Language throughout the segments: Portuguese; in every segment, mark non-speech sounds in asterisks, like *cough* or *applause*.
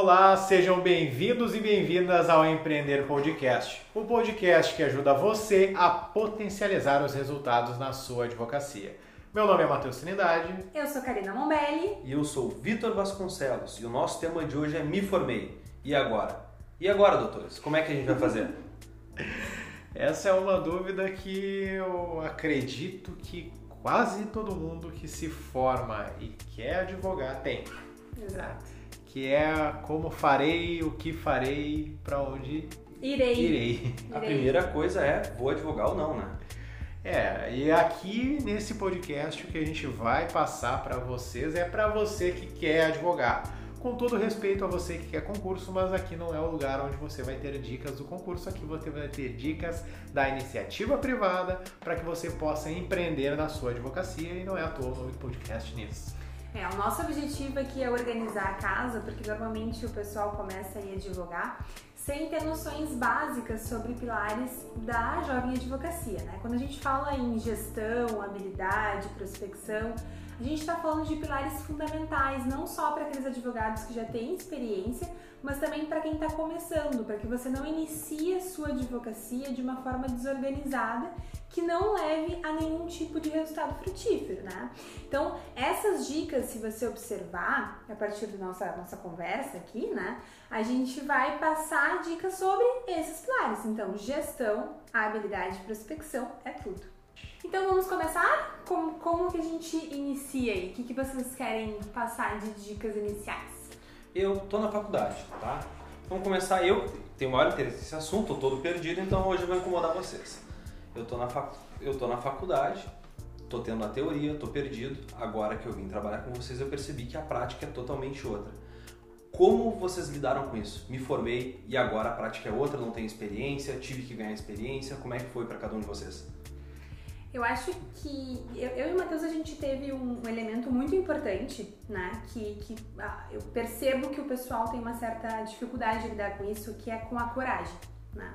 Olá, sejam bem-vindos e bem-vindas ao Empreender Podcast, o podcast que ajuda você a potencializar os resultados na sua advocacia. Meu nome é Matheus Trindade. Eu sou Karina Mombelli. E eu sou Vitor Vasconcelos. E o nosso tema de hoje é Me Formei. E agora? E agora, doutores? Como é que a gente vai fazer? *laughs* Essa é uma dúvida que eu acredito que quase todo mundo que se forma e quer advogar tem. Exato que é como farei, o que farei, para onde irei. irei. A primeira coisa é vou advogar ou não, né? É, e aqui nesse podcast o que a gente vai passar para vocês é para você que quer advogar. Com todo respeito a você que quer concurso, mas aqui não é o lugar onde você vai ter dicas do concurso, aqui você vai ter dicas da iniciativa privada para que você possa empreender na sua advocacia e não é à toa o nome do podcast nisso. É, o nosso objetivo aqui é organizar a casa, porque normalmente o pessoal começa a advogar sem ter noções básicas sobre pilares da jovem advocacia, né? Quando a gente fala em gestão, habilidade, prospecção, a gente está falando de pilares fundamentais, não só para aqueles advogados que já têm experiência, mas também para quem está começando, para que você não inicie a sua advocacia de uma forma desorganizada que não leve a nenhum tipo de resultado frutífero, né? Então, essas dicas, se você observar, a partir da nossa, nossa conversa aqui, né? A gente vai passar dicas sobre esses pilares. Então, gestão, habilidade e prospecção é tudo. Então, vamos começar? Como, como que a gente inicia aí? O que, que vocês querem passar de dicas iniciais? Eu tô na faculdade, tá? Vamos começar. Eu tenho maior interesse nesse assunto, tô todo perdido, então hoje eu vou incomodar vocês eu tô na, fac... eu tô na faculdade, tô tendo a teoria, tô perdido. Agora que eu vim trabalhar com vocês, eu percebi que a prática é totalmente outra. Como vocês lidaram com isso? Me formei e agora a prática é outra, não tenho experiência, tive que ganhar experiência. Como é que foi para cada um de vocês? Eu acho que eu, e o Matheus a gente teve um, um, elemento muito importante, né? Que, que ah, eu percebo que o pessoal tem uma certa dificuldade de lidar com isso, que é com a coragem, né?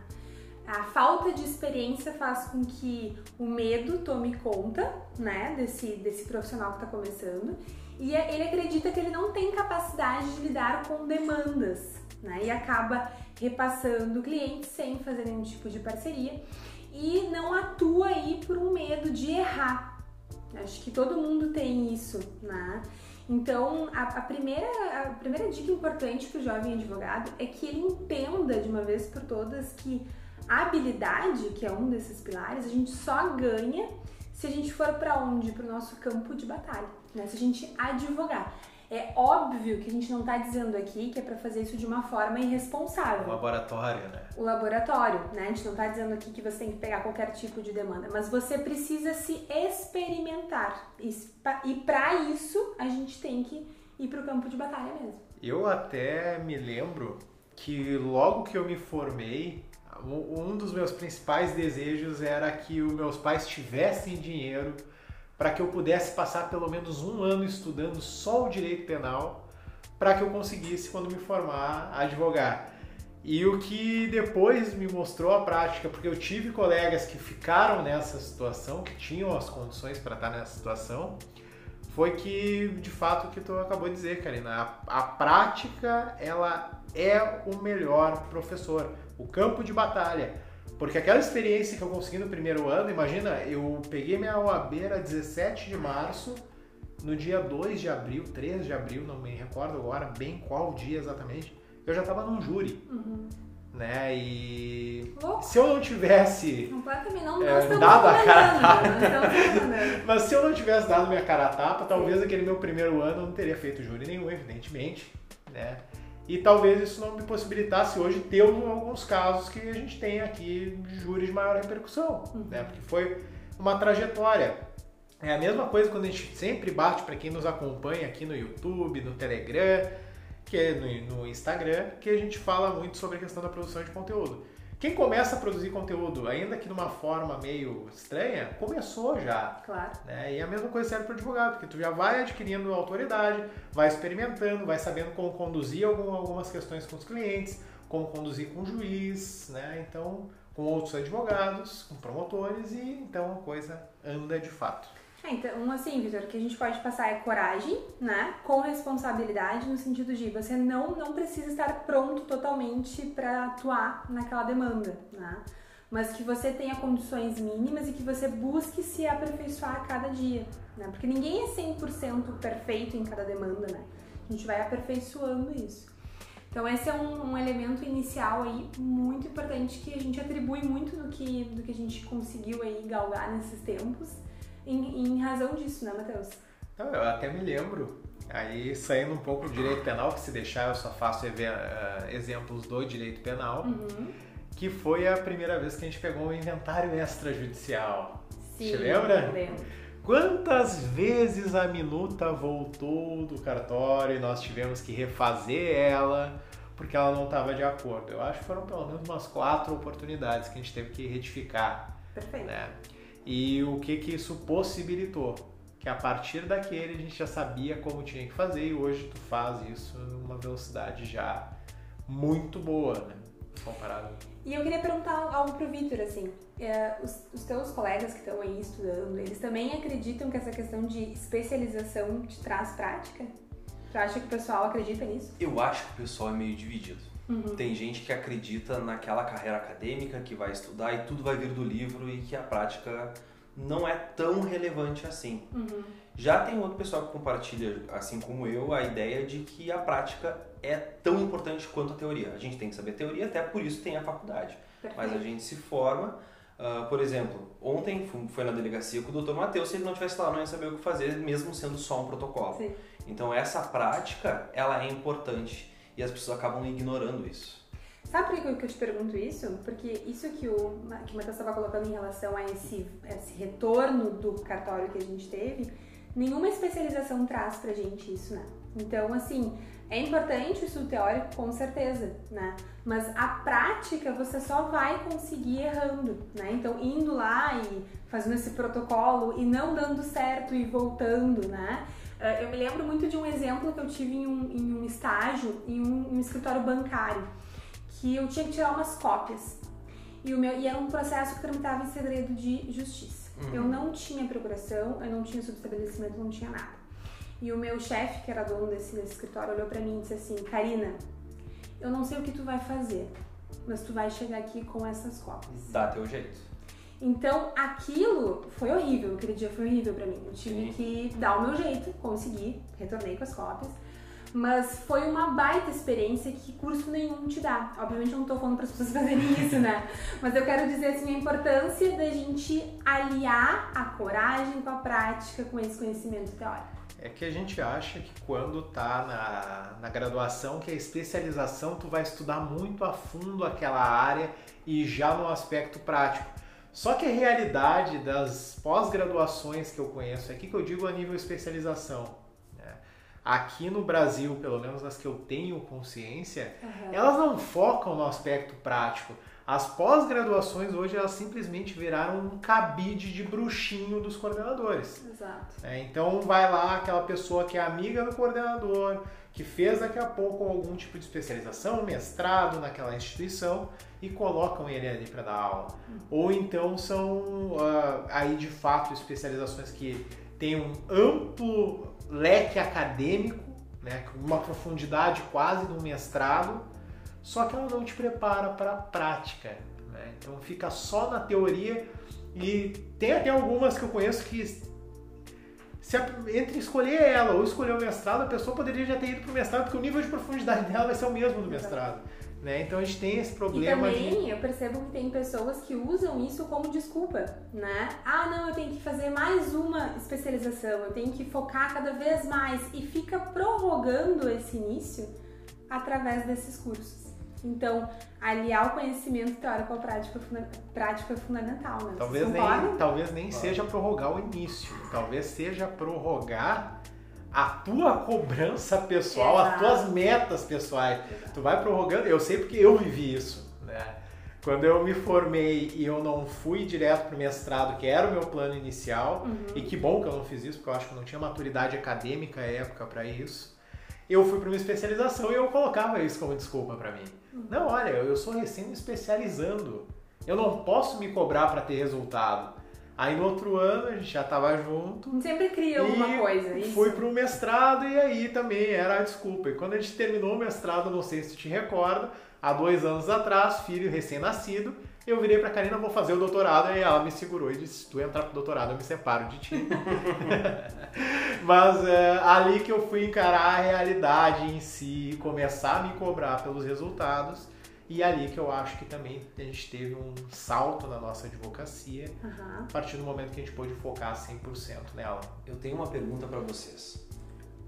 A falta de experiência faz com que o medo tome conta, né, desse, desse profissional que está começando, e é, ele acredita que ele não tem capacidade de lidar com demandas, né, e acaba repassando o cliente sem fazer nenhum tipo de parceria e não atua aí por um medo de errar. Acho que todo mundo tem isso, né? Então, a, a, primeira, a primeira dica importante para o jovem advogado é que ele entenda de uma vez por todas que a habilidade, que é um desses pilares, a gente só ganha se a gente for para onde? Para o nosso campo de batalha, né? Se a gente advogar. É óbvio que a gente não está dizendo aqui que é para fazer isso de uma forma irresponsável. O laboratório, né? O laboratório, né? A gente não está dizendo aqui que você tem que pegar qualquer tipo de demanda, mas você precisa se experimentar. E para isso a gente tem que ir para o campo de batalha mesmo. Eu até me lembro que logo que eu me formei, um dos meus principais desejos era que os meus pais tivessem dinheiro para que eu pudesse passar pelo menos um ano estudando só o direito penal para que eu conseguisse, quando me formar, advogar. E o que depois me mostrou a prática, porque eu tive colegas que ficaram nessa situação, que tinham as condições para estar nessa situação, foi que, de fato, o que tu acabou de dizer, Karina, a, a prática, ela é o melhor professor o campo de batalha. Porque aquela experiência que eu consegui no primeiro ano, imagina, eu peguei minha OAB era 17 de março, no dia 2 de abril, 3 de abril, não me recordo agora bem qual dia exatamente, eu já estava num júri. Uhum. Né? E se eu não tivesse Completamente não, é, dado a cara tapa, *laughs* mas se eu não tivesse dado minha cara a tapa, talvez Sim. aquele meu primeiro ano eu não teria feito júri nenhum, evidentemente, né? E talvez isso não me possibilitasse hoje ter alguns casos que a gente tem aqui de júri de maior repercussão, uhum. né? Porque foi uma trajetória. É a mesma coisa quando a gente sempre bate para quem nos acompanha aqui no YouTube, no Telegram, que é no, no Instagram, que a gente fala muito sobre a questão da produção de conteúdo. Quem começa a produzir conteúdo, ainda que de uma forma meio estranha, começou já. Claro. Né? E a mesma coisa serve para o advogado, porque tu já vai adquirindo autoridade, vai experimentando, vai sabendo como conduzir algum, algumas questões com os clientes, como conduzir com o juiz, né? Então, com outros advogados, com promotores, e então a coisa anda de fato. É, então, assim, Vitor, que a gente pode passar é coragem, né? Com responsabilidade, no sentido de você não, não precisa estar pronto totalmente para atuar naquela demanda, né? Mas que você tenha condições mínimas e que você busque se aperfeiçoar a cada dia, né? Porque ninguém é 100% perfeito em cada demanda, né? A gente vai aperfeiçoando isso. Então esse é um, um, elemento inicial aí muito importante que a gente atribui muito do que, do que a gente conseguiu aí galgar nesses tempos em, em razão disso, né, Matheus? Não, eu até me lembro, aí saindo um pouco do direito penal, que se deixar eu só faço uh, exemplos do direito penal, uhum. que foi a primeira vez que a gente pegou um inventário extrajudicial. Sim, Te lembra? Lembro. Quantas vezes a minuta voltou do cartório e nós tivemos que refazer ela porque ela não estava de acordo? Eu acho que foram pelo menos umas quatro oportunidades que a gente teve que retificar. Perfeito. Né? E o que que isso possibilitou? Que a partir daquele a gente já sabia como tinha que fazer e hoje tu faz isso numa velocidade já muito boa, né? Comparado. E eu queria perguntar algo pro Vitor, assim, é, os, os, teus colegas que estão aí estudando, eles também acreditam que essa questão de especialização te traz prática? Tu acha que o pessoal acredita nisso? Eu acho que o pessoal é meio dividido. Uhum. Tem gente que acredita naquela carreira acadêmica, que vai estudar e tudo vai vir do livro e que a prática não é tão relevante assim. Uhum. Já tem outro pessoal que compartilha, assim como eu, a ideia de que a prática é tão importante quanto a teoria. A gente tem que saber a teoria, até por isso tem a faculdade. Perfeito. Mas a gente se forma. Uh, por exemplo, ontem foi na delegacia com o Dr. Matheus, se ele não tivesse lá, não ia saber o que fazer, mesmo sendo só um protocolo. Sim. Então essa prática, ela é importante e as pessoas acabam ignorando isso. Sabe por que eu te pergunto isso? Porque isso que o, que o Matheus estava colocando em relação a esse, esse retorno do cartório que a gente teve, nenhuma especialização traz pra gente isso, né? Então, assim, é importante o estudo teórico, com certeza, né? Mas a prática você só vai conseguir errando, né? Então, indo lá e fazendo esse protocolo e não dando certo e voltando, né? Ah, eu me lembro muito de um exemplo que eu tive em um, em um estágio, em um, em um, escritório bancário, que eu tinha que tirar umas cópias. E, o meu, e era um processo que tramitava em segredo de justiça. Uhum. Eu não tinha procuração, eu não tinha subestabelecimento, não tinha nada. E o meu chefe, que era dono desse, desse escritório, olhou para mim e disse assim: Karina, eu não sei o que tu vai fazer, mas tu vai chegar aqui com essas cópias. Dá teu jeito. Então, aquilo foi horrível, aquele dia foi horrível para mim. Eu tive Sim. que dar o meu jeito, consegui, retornei com as cópias. Mas foi uma baita experiência que curso nenhum te dá. Obviamente eu não tô falando para as pessoas *laughs* fazerem isso, né? Mas eu quero dizer assim a importância da gente aliar a coragem com a prática, com esse conhecimento teórico. É que a gente acha que quando tá na, na graduação, que a especialização tu vai estudar muito a fundo aquela área e já no aspecto prático. Só que a realidade das pós-graduações que eu conheço aqui, que eu digo a nível especialização, né? aqui no Brasil, pelo menos as que eu tenho consciência, Uhum. elas não focam no aspecto prático. As pós-graduações hoje elas simplesmente viraram um cabide de bruxinho dos coordenadores. Exato. né? Então vai lá aquela pessoa que é amiga do coordenador, que fez daqui a pouco algum tipo de especialização, mestrado naquela instituição e colocam ele ali para dar aula. Ou então são ah, aí de fato especializações que têm um amplo leque acadêmico, né, uma profundidade quase um mestrado, só que ela não te prepara para a prática. Né? Então fica só na teoria e tem até algumas que eu conheço que se a- entre escolher ela ou escolher o mestrado, a pessoa poderia já ter ido para o mestrado, porque o nível de profundidade *laughs* dela vai ser o mesmo do mestrado. Né? Então a gente tem esse E problema de. também eu percebo que tem pessoas que usam isso como desculpa, né? Ah, não, eu tenho que fazer mais uma especialização, eu tenho que focar cada vez mais e fica prorrogando esse início através desses cursos. Então, aliar o conhecimento teórico ao prático, funda- prático é fundamental, né? Talvez nem, talvez nem seja prorrogar o início, talvez seja prorrogar a tua cobrança pessoal, as Exato. tuas metas pessoais. Tu vai prorrogando, eu sei porque eu vivi isso, né? Quando eu me formei e eu não fui direto pro mestrado, que era o meu plano inicial, Uhum. e que bom que eu não fiz isso, porque eu acho que eu não tinha maturidade acadêmica à época para isso. Eu fui para uma especialização e eu colocava isso como desculpa para mim. Não, olha, eu sou recém me especializando. Eu não posso me cobrar para ter resultado. Aí no outro ano a gente já tava junto. Sempre cria alguma coisa. Isso. Fui pro mestrado e aí também era a desculpa. E quando a gente terminou o mestrado, não sei se tu te recorda, há dois anos atrás, filho recém-nascido, eu virei pra Karina, vou fazer o doutorado, e ela me segurou e disse, se tu entrar pro doutorado, eu me separo de ti. *laughs* Mas é ali que eu fui encarar a realidade em si, começar a me cobrar pelos resultados, e ali que eu acho que também a gente teve um salto na nossa advocacia, Aham. a partir do momento que a gente pôde focar 100% nela. Eu tenho uma pergunta pra vocês.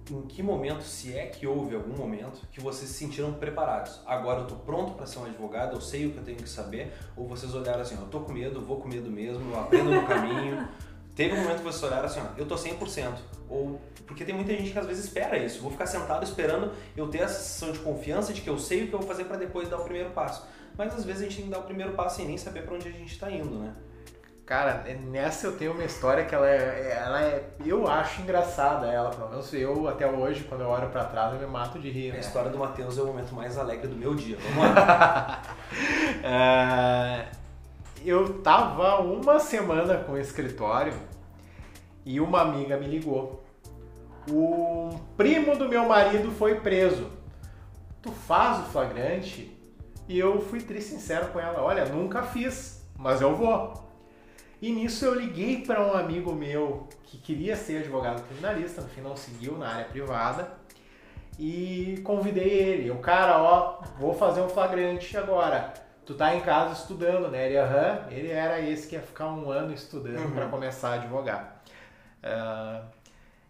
Em que momento, se é que houve algum momento, que vocês se sentiram preparados? Agora eu tô pronto pra ser um advogado, eu sei o que eu tenho que saber, ou vocês olharam assim, eu tô com medo, vou com medo mesmo, eu aprendo no caminho. *laughs* Teve um momento que vocês olharam assim, ó, eu tô 100%. Ou porque tem muita gente que às vezes espera isso. Vou ficar sentado esperando eu ter essa sensação de confiança de que eu sei o que eu vou fazer pra depois dar o primeiro passo. Mas às vezes a gente tem que dar o primeiro passo sem nem saber pra onde a gente tá indo, né? Cara, nessa eu tenho uma história que ela é, ela é eu acho engraçada ela, pelo menos eu até hoje, quando eu olho pra trás, eu me mato de rir, A né? história do Matheus é o momento mais alegre do meu dia. Vamos lá. *laughs* É, eu tava uma semana com o escritório e uma amiga me ligou. O primo do meu marido foi preso. Tu faz o flagrante? E eu fui triste sincero com ela. Olha, nunca fiz, mas eu vou. E nisso eu liguei para um amigo meu que queria ser advogado criminalista, no fim não seguiu na área privada, e convidei ele. O cara, ó, vou fazer um flagrante agora. Tu tá em casa estudando, né? Ele, aham, ele era esse que ia ficar um ano estudando Uhum. para começar a advogar. Ah,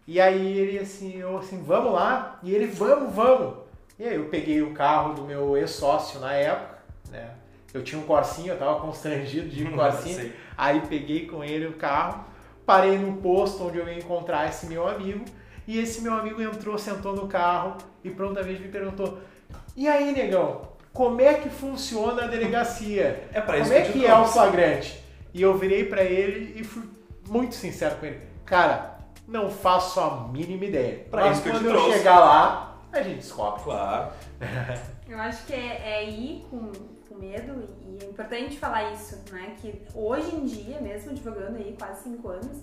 e aí ele assim, eu assim, vamos lá? E ele, vamos, vamos. E aí eu peguei o carro do meu ex-sócio na época, né? Eu tinha um Corsinha, eu tava constrangido de ir com *laughs* Corsinha. Sei. Aí peguei com ele o carro, parei no posto onde eu ia encontrar esse meu amigo, e esse meu amigo entrou, sentou no carro e prontamente me perguntou: "E aí, negão, como é que funciona a delegacia? É pra isso como é que eu é o trouxe." flagrante?" E eu virei pra ele e fui muito sincero com ele: "Cara, não faço a mínima ideia. Pra Mas isso que eu te quando eu trouxe." chegar lá, a gente descobre." Claro. Eu acho que é, é ir com, com medo e é importante falar isso, né? Que hoje em dia, mesmo advogando aí quase 5 anos,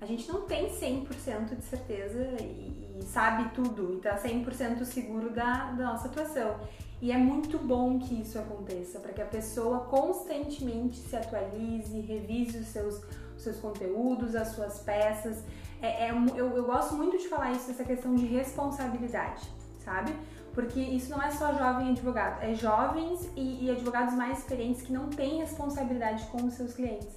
a gente não tem 100% de certeza e, e sabe tudo e tá 100% seguro da, da nossa atuação. E é muito bom que isso aconteça, para que a pessoa constantemente se atualize, revise os seus, os seus conteúdos, as suas peças. É, é eu, eu gosto muito de falar isso, essa questão de responsabilidade, sabe? Porque isso não é só jovem advogado, é jovens e, e advogados mais experientes que não têm responsabilidade com os seus clientes.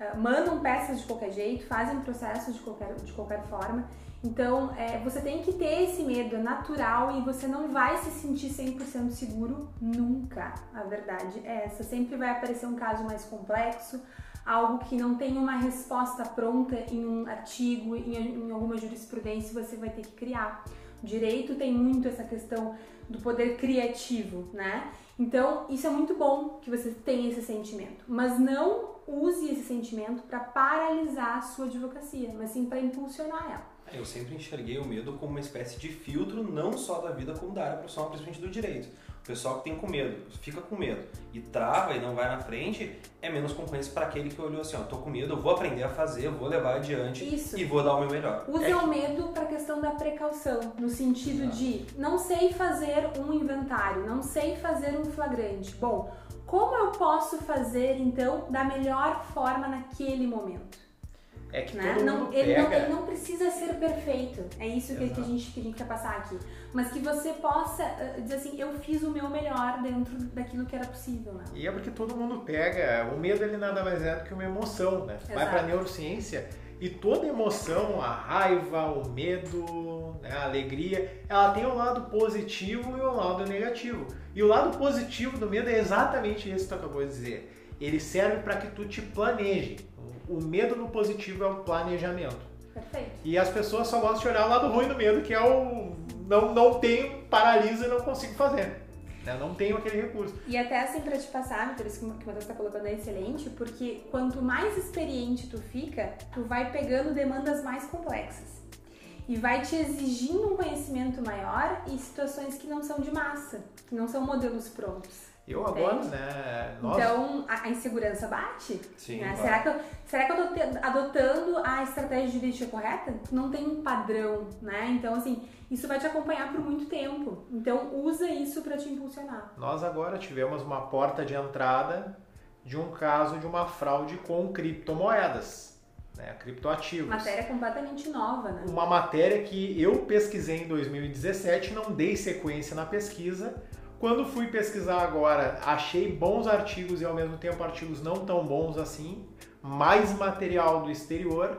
Ah, mandam peças de qualquer jeito, fazem processos de qualquer, de qualquer forma. Então, é, você tem que ter esse medo, é natural e você não vai se sentir 100% seguro nunca. A verdade é essa. Sempre vai aparecer um caso mais complexo, algo que não tem uma resposta pronta em um artigo, em, em alguma jurisprudência, você vai ter que criar. Direito tem muito essa questão do poder criativo, né? Então, isso é muito bom que você tenha esse sentimento, mas não use esse sentimento para paralisar a sua advocacia, mas sim para impulsionar ela. Eu sempre enxerguei o medo como uma espécie de filtro, não só da vida, como da área profissional, principalmente do direito. O pessoal que tem com medo, fica com medo e trava e não vai na frente, é menos concorrência para aquele que olhou assim, ó, tô com medo, eu vou aprender a fazer, vou levar adiante Isso. e vou dar o meu melhor. Use o medo para a questão da precaução, no sentido de não sei fazer um inventário, não sei fazer um flagrante. Bom, como eu posso fazer então da melhor forma naquele momento? É que né? Não, ele, não, ele não precisa ser perfeito. É isso que, que a gente, que quer passar aqui. Mas que você possa eh, dizer assim, eu fiz o meu melhor dentro daquilo que era possível, né? E é porque todo mundo pega. O medo ele nada mais é do que uma emoção, né? Vai Exato. pra neurociência e toda emoção, a raiva, o medo, né, a alegria, ela tem um lado positivo e um lado negativo. E o lado positivo do medo é exatamente isso que tu acabou de dizer. Ele serve para que tu te planeje. O medo no positivo é o planejamento. Perfeito. E as pessoas só gostam de olhar o lado ruim do medo, que é o não, não tenho, paraliso e não consigo fazer. né? Não tenho aquele recurso. E até assim pra te passar, por isso que o Matheus está colocando é excelente, porque quanto mais experiente tu fica, tu vai pegando demandas mais complexas. E vai te exigindo um conhecimento maior e situações que não são de massa, que não são modelos prontos. Eu agora, né? Nós... Então, a, a, insegurança bate? Sim. Né? Será, que eu, será que eu tô te, adotando a estratégia jurídica correta? Não tem um padrão, né? Então, assim, isso vai te acompanhar por muito tempo. Então, usa isso para te impulsionar. Nós agora tivemos uma porta de entrada de um caso de uma fraude com criptomoedas. Né, criptoativos. Matéria completamente nova, né? Uma matéria que eu pesquisei em 2017, não dei sequência na pesquisa, quando fui pesquisar agora, achei bons artigos e ao mesmo tempo artigos não tão bons assim, mais material do exterior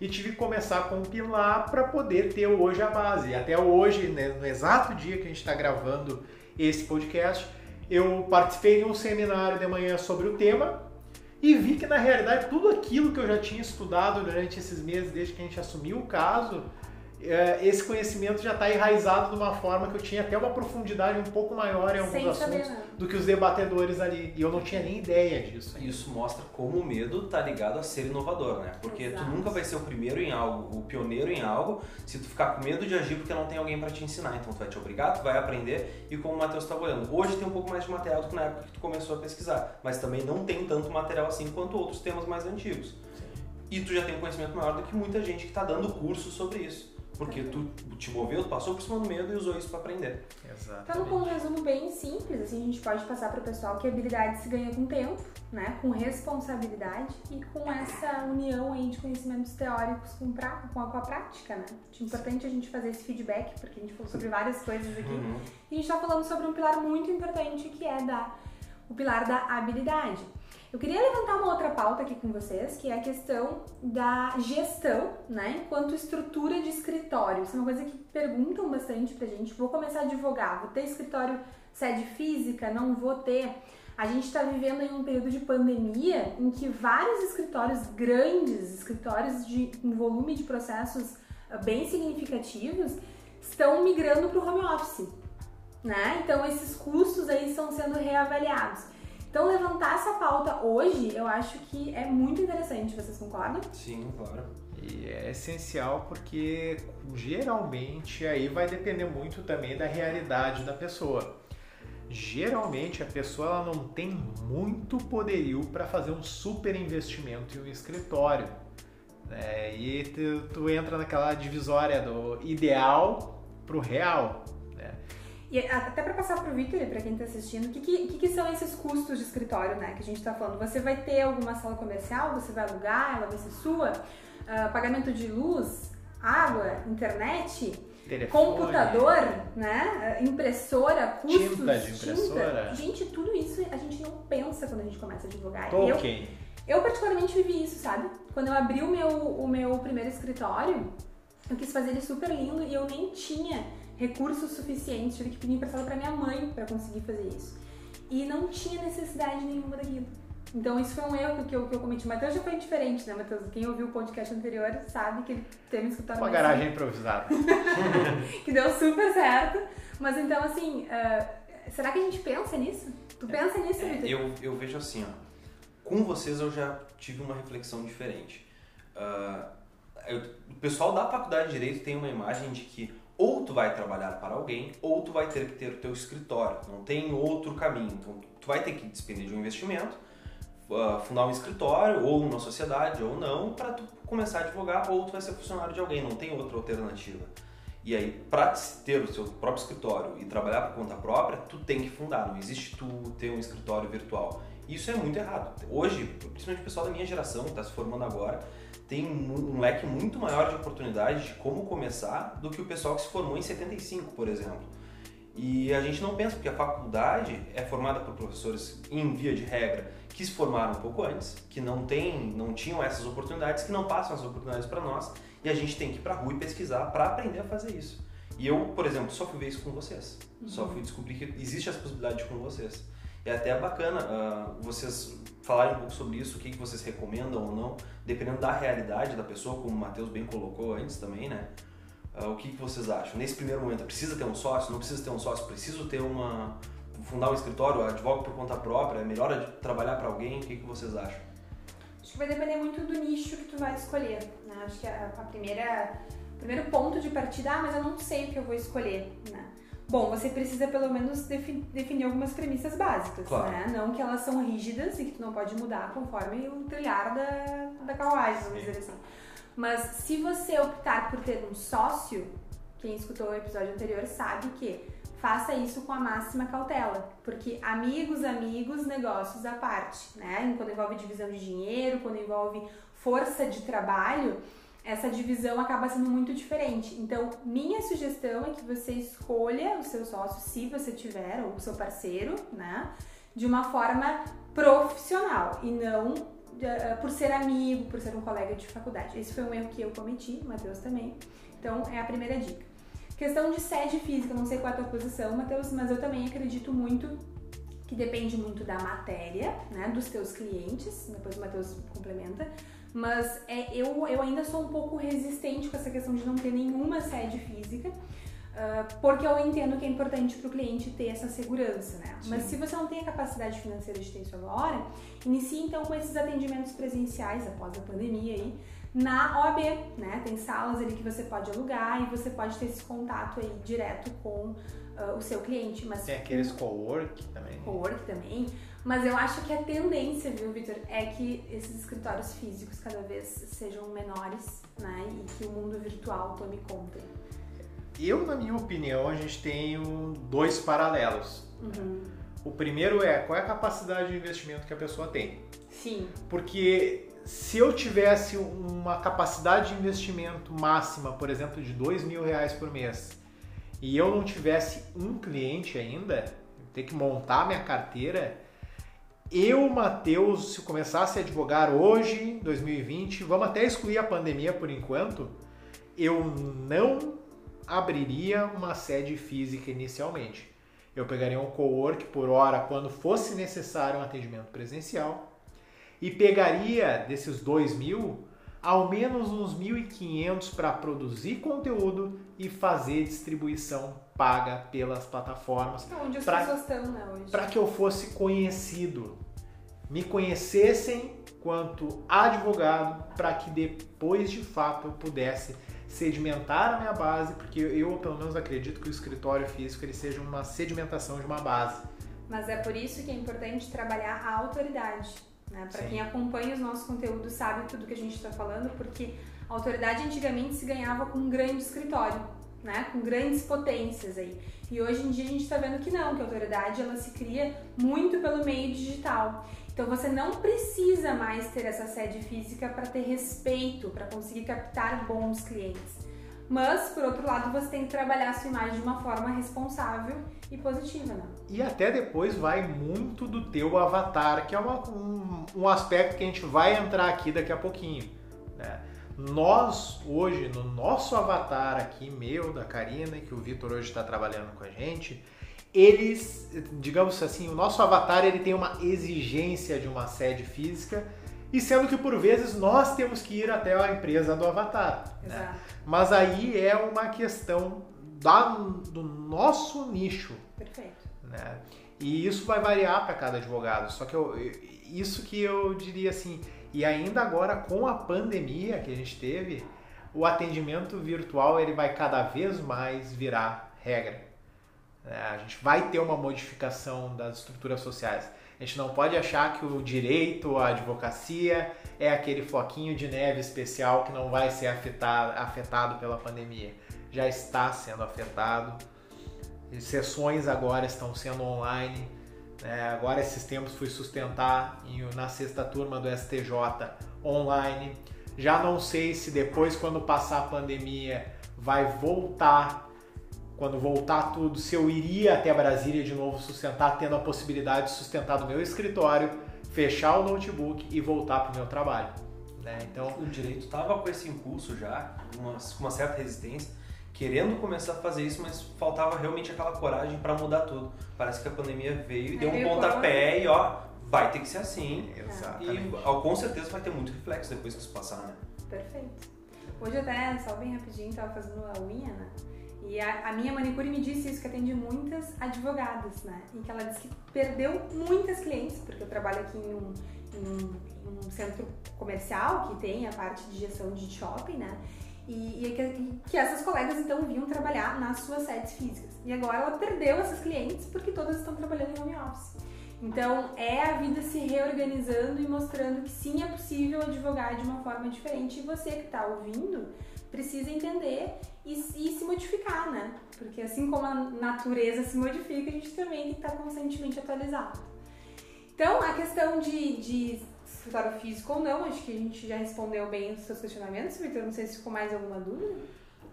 e tive que começar a compilar para poder ter hoje a base. Até hoje, né, no exato dia que a gente está gravando esse podcast, eu participei de um seminário de manhã sobre o tema e vi que na realidade tudo aquilo que eu já tinha estudado durante esses meses desde que a gente assumiu o caso esse conhecimento já está enraizado de uma forma que eu tinha até uma profundidade um pouco maior em alguns Sem assuntos do que os debatedores ali. E eu não tinha nem ideia disso. Isso mostra como o medo está ligado a ser inovador, né? Porque Exato. tu nunca vai ser o primeiro em algo, o pioneiro em algo, se tu ficar com medo de agir porque não tem alguém para te ensinar. Então tu vai te obrigar, tu vai aprender e como o Matheus estava olhando. Hoje tem um pouco mais de material do que na época que tu começou a pesquisar, mas também não tem tanto material assim quanto outros temas mais antigos. E tu já tem um conhecimento maior do que muita gente que está dando curso sobre isso. Porque tu te moveu, tu passou por cima do medo e usou isso para aprender. Exato. Então, com um resumo bem simples, assim, a gente pode passar para o pessoal que habilidade se ganha com tempo, né? Com responsabilidade e com essa união aí de conhecimentos teóricos com, pra, com, a, com a prática, né? É importante a gente fazer esse feedback, porque a gente falou sobre várias coisas aqui. Uhum. E a gente está falando sobre um pilar muito importante que é da, o pilar da habilidade. Eu queria levantar uma outra pauta aqui com vocês, que é a questão da gestão, né, enquanto estrutura de escritório. Isso é uma coisa que perguntam bastante pra gente. Vou começar a advogar, vou ter escritório sede física, não vou ter. A gente está vivendo em um período de pandemia em que vários escritórios grandes, escritórios de um volume de processos ah, bem significativos, estão migrando para o home office. Né? Então esses custos aí estão sendo reavaliados. Então, levantar essa pauta hoje, eu acho que é muito interessante. Vocês concordam? Sim, claro. E é essencial porque geralmente aí vai depender muito também da realidade da pessoa. Geralmente a pessoa ela não tem muito poderio para fazer um super investimento em um escritório. Né? E tu, tu entra naquela divisória do ideal para o real. E até para passar para o Victor e para quem está assistindo, o que, que, que, são esses custos de escritório né, que a gente está falando? Você vai ter alguma sala comercial, você vai alugar, ela vai ser sua, uh, pagamento de luz, água, internet, Telefone. computador, né, impressora, custos, tinta de impressora. Tinta. Gente, tudo isso a gente não pensa quando a gente começa a advogar. Tolkien. Eu, eu particularmente vivi isso, sabe? Quando eu abri o meu, o meu primeiro escritório, eu quis fazer ele super lindo e eu nem tinha recursos suficientes, tive que pedir emprestado para minha mãe para conseguir fazer isso. E não tinha necessidade nenhuma daquilo. Então isso foi um erro que eu, que eu cometi. O Matheus já foi diferente, né, Matheus? Quem ouviu o podcast anterior sabe que ele teve um escritório Uma garagem improvisada. *laughs* que deu super certo. Mas então, assim, uh, será que a gente pensa nisso? Tu pensa nisso, é, eu, eu vejo assim, ó. Com vocês eu já tive uma reflexão diferente. Uh, eu, o pessoal da faculdade de Direito tem uma imagem de que ou tu vai trabalhar para alguém, ou tu vai ter que ter o teu escritório. Não tem outro caminho. Então, tu vai ter que despender de um investimento, uh, fundar um escritório, ou uma sociedade, ou não, para tu começar a advogar, ou tu vai ser funcionário de alguém. Não tem outra alternativa. E aí, para ter o seu próprio escritório e trabalhar por conta própria, tu tem que fundar. Não existe tu ter um escritório virtual. Isso é muito errado. Hoje, principalmente o pessoal da minha geração, que está se formando agora, tem um leque muito maior de oportunidades de como começar do que o pessoal que se formou em 75, por exemplo. E a gente não pensa, porque a faculdade é formada por professores, em via de regra, que se formaram um pouco antes, que não, tem, não tinham essas oportunidades, que não passam as oportunidades para nós, e a gente tem que ir para a rua e pesquisar para aprender a fazer isso. E eu, por exemplo, só fui ver isso com vocês. Uhum. Só fui descobrir que existe essa possibilidade com vocês. É até bacana uh, vocês falarem um pouco sobre isso, o que, que vocês recomendam ou não, dependendo da realidade da pessoa, como o Matheus bem colocou antes também, né? Uh, o que, que vocês acham? Nesse primeiro momento, precisa ter um sócio? Não precisa ter um sócio? Preciso ter uma... fundar um escritório? Advogo por conta própria? É melhor trabalhar para alguém? O que, que vocês acham? Acho que vai depender muito do nicho que tu vai escolher, né? Acho que a, a primeira... Primeiro ponto de partida, ah, mas eu não sei o que eu vou escolher, né? Bom, você precisa pelo menos defi definir algumas premissas básicas, Claro. né? Não que elas são rígidas e que tu não pode mudar conforme o trilhar da, da carruagem, vamos dizer assim. Mas se você optar por ter um sócio, quem escutou o episódio anterior sabe que faça isso com a máxima cautela, porque amigos, amigos, negócios à parte, né? Quando envolve divisão de dinheiro, quando envolve força de trabalho, essa divisão acaba sendo muito diferente. Então, minha sugestão é que você escolha o seu sócio, se você tiver, ou o seu parceiro, né? De uma forma profissional e não eh, por ser amigo, por ser um colega de faculdade. Esse foi um erro que eu cometi, Matheus também. Então, é a primeira dica. Questão de sede física, não sei qual é a tua posição, Matheus, mas eu também acredito muito que depende muito da matéria, né, dos teus clientes, depois o Matheus complementa, mas é, eu, eu ainda sou um pouco resistente com essa questão de não ter nenhuma sede física, ah, porque eu entendo que é importante para o cliente ter essa segurança, né? Mas se você não tem a capacidade financeira de ter isso agora, inicie então com esses atendimentos presenciais após a pandemia aí, na OAB, né? Tem salas ali que você pode alugar e você pode ter esse contato aí direto com ah, o seu cliente, mas Tem aqueles co-work também. co-work também, mas eu acho que a tendência, viu, Vitor, é que esses escritórios físicos cada vez sejam menores, né, e que o mundo virtual tome conta. Eu, na minha opinião, a gente tem dois paralelos. Uhum. O primeiro é qual é a capacidade de investimento que a pessoa tem. Sim, Porque se eu tivesse uma capacidade de investimento máxima, por exemplo, de dois mil reais por mês, e eu não tivesse um cliente ainda, ter que montar minha carteira, eu, Matheus, se começasse a advogar hoje, 2020, vamos até excluir a pandemia por enquanto, eu não abriria uma sede física inicialmente. Eu pegaria um co-work por hora quando fosse necessário um atendimento presencial e pegaria desses 2 mil ao menos uns 1.500 para produzir conteúdo e fazer distribuição paga pelas plataformas Então, onde as Pra- pessoas estão, né, hoje. para que eu fosse conhecido, me conhecessem quanto advogado, para que depois de fato eu pudesse sedimentar a minha base, porque eu pelo menos acredito que o escritório físico ele seja uma sedimentação de uma base. Mas é por isso que é importante trabalhar a autoridade. Né? Para quem acompanha os nossos conteúdos sabe tudo que a gente está falando, porque a autoridade antigamente se ganhava com um grande escritório, né? com grandes potências aí. E hoje em dia a gente está vendo que não, que a autoridade ela se cria muito pelo meio digital. Então você não precisa mais ter essa sede física para ter respeito, para conseguir captar bons clientes. Mas, por outro lado, você tem que trabalhar a sua imagem de uma forma responsável e positiva, né? E até depois vai muito do teu avatar, que é uma- um, um aspecto que a gente vai entrar aqui daqui a pouquinho. né? Nós, hoje, no nosso avatar aqui, meu, da Karina, que o Vitor hoje está trabalhando com a gente, eles, digamos assim, o nosso avatar ele tem uma exigência de uma sede física, e sendo que por vezes nós temos que ir até a empresa do avatar. né? Exato. Mas aí é uma questão da, do nosso nicho Perfeito. né? E isso vai variar para cada advogado. Só que eu, isso que eu diria assim, e ainda agora com a pandemia que a gente teve, o atendimento virtual ele vai cada vez mais virar regra. né? A gente vai ter uma modificação das estruturas sociais. A gente não pode achar que o direito, a advocacia é aquele floquinho de neve especial que não vai ser afetado, afetado pela pandemia. Já está sendo afetado. Sessões agora estão sendo online. Né? agora esses tempos fui sustentar em- na sexta turma do STJ online. Já não sei se depois, quando passar a pandemia, vai voltar. Quando voltar tudo, se eu iria até Brasília de novo sustentar, tendo a possibilidade de sustentar do meu escritório, fechar o notebook e voltar para o meu trabalho. né? Então, O direito estava com esse impulso já, uma, uma certa resistência, querendo começar a fazer isso, mas faltava realmente aquela coragem para mudar tudo. Parece que a pandemia veio e É, deu um pontapé e ó, vai ter que ser assim. exatamente. E ó, com certeza vai ter muito reflexo depois que isso passar, né? Perfeito. Hoje até, só bem rapidinho, tava fazendo a unha, né? E a, a minha manicure me disse isso, que atende muitas advogadas, né? E que ela disse que perdeu muitas clientes, porque eu trabalho aqui em um, em um, em um centro comercial que tem a parte de gestão de shopping, né? E, e, que, que essas colegas então vinham trabalhar nas suas sedes físicas. E agora ela perdeu essas clientes porque todas estão trabalhando em home office. Então é a vida se reorganizando e mostrando que sim é possível advogar de uma forma diferente. E você que está ouvindo precisa entender e, e, se modificar, né? Porque assim como a natureza se modifica, a gente também tem que estar constantemente atualizado. Então, a questão de, de escritório físico ou não, acho que a gente já respondeu bem os seus questionamentos, Vitor. Não sei se ficou mais alguma dúvida.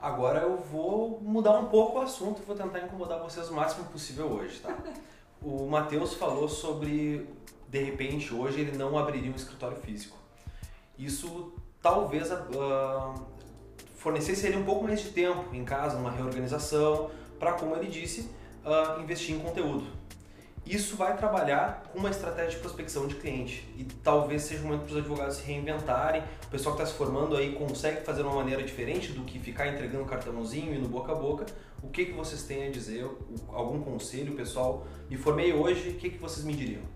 Agora eu vou mudar um pouco o assunto, vou tentar incomodar vocês o máximo possível hoje, tá? *laughs* o Matheus falou sobre, de repente, hoje ele não abriria um escritório físico. Isso talvez uh, fornecesse ele um pouco mais de tempo em casa, uma reorganização, para, como ele disse, uh, investir em conteúdo. Isso vai trabalhar com uma estratégia de prospecção de cliente e talvez seja um momento para os advogados se reinventarem. O pessoal que está se formando aí consegue fazer de uma maneira diferente do que ficar entregando cartãozinho e no boca a boca. O que, que vocês têm a dizer? Algum conselho, pessoal? Me formei hoje, o que, que vocês me diriam?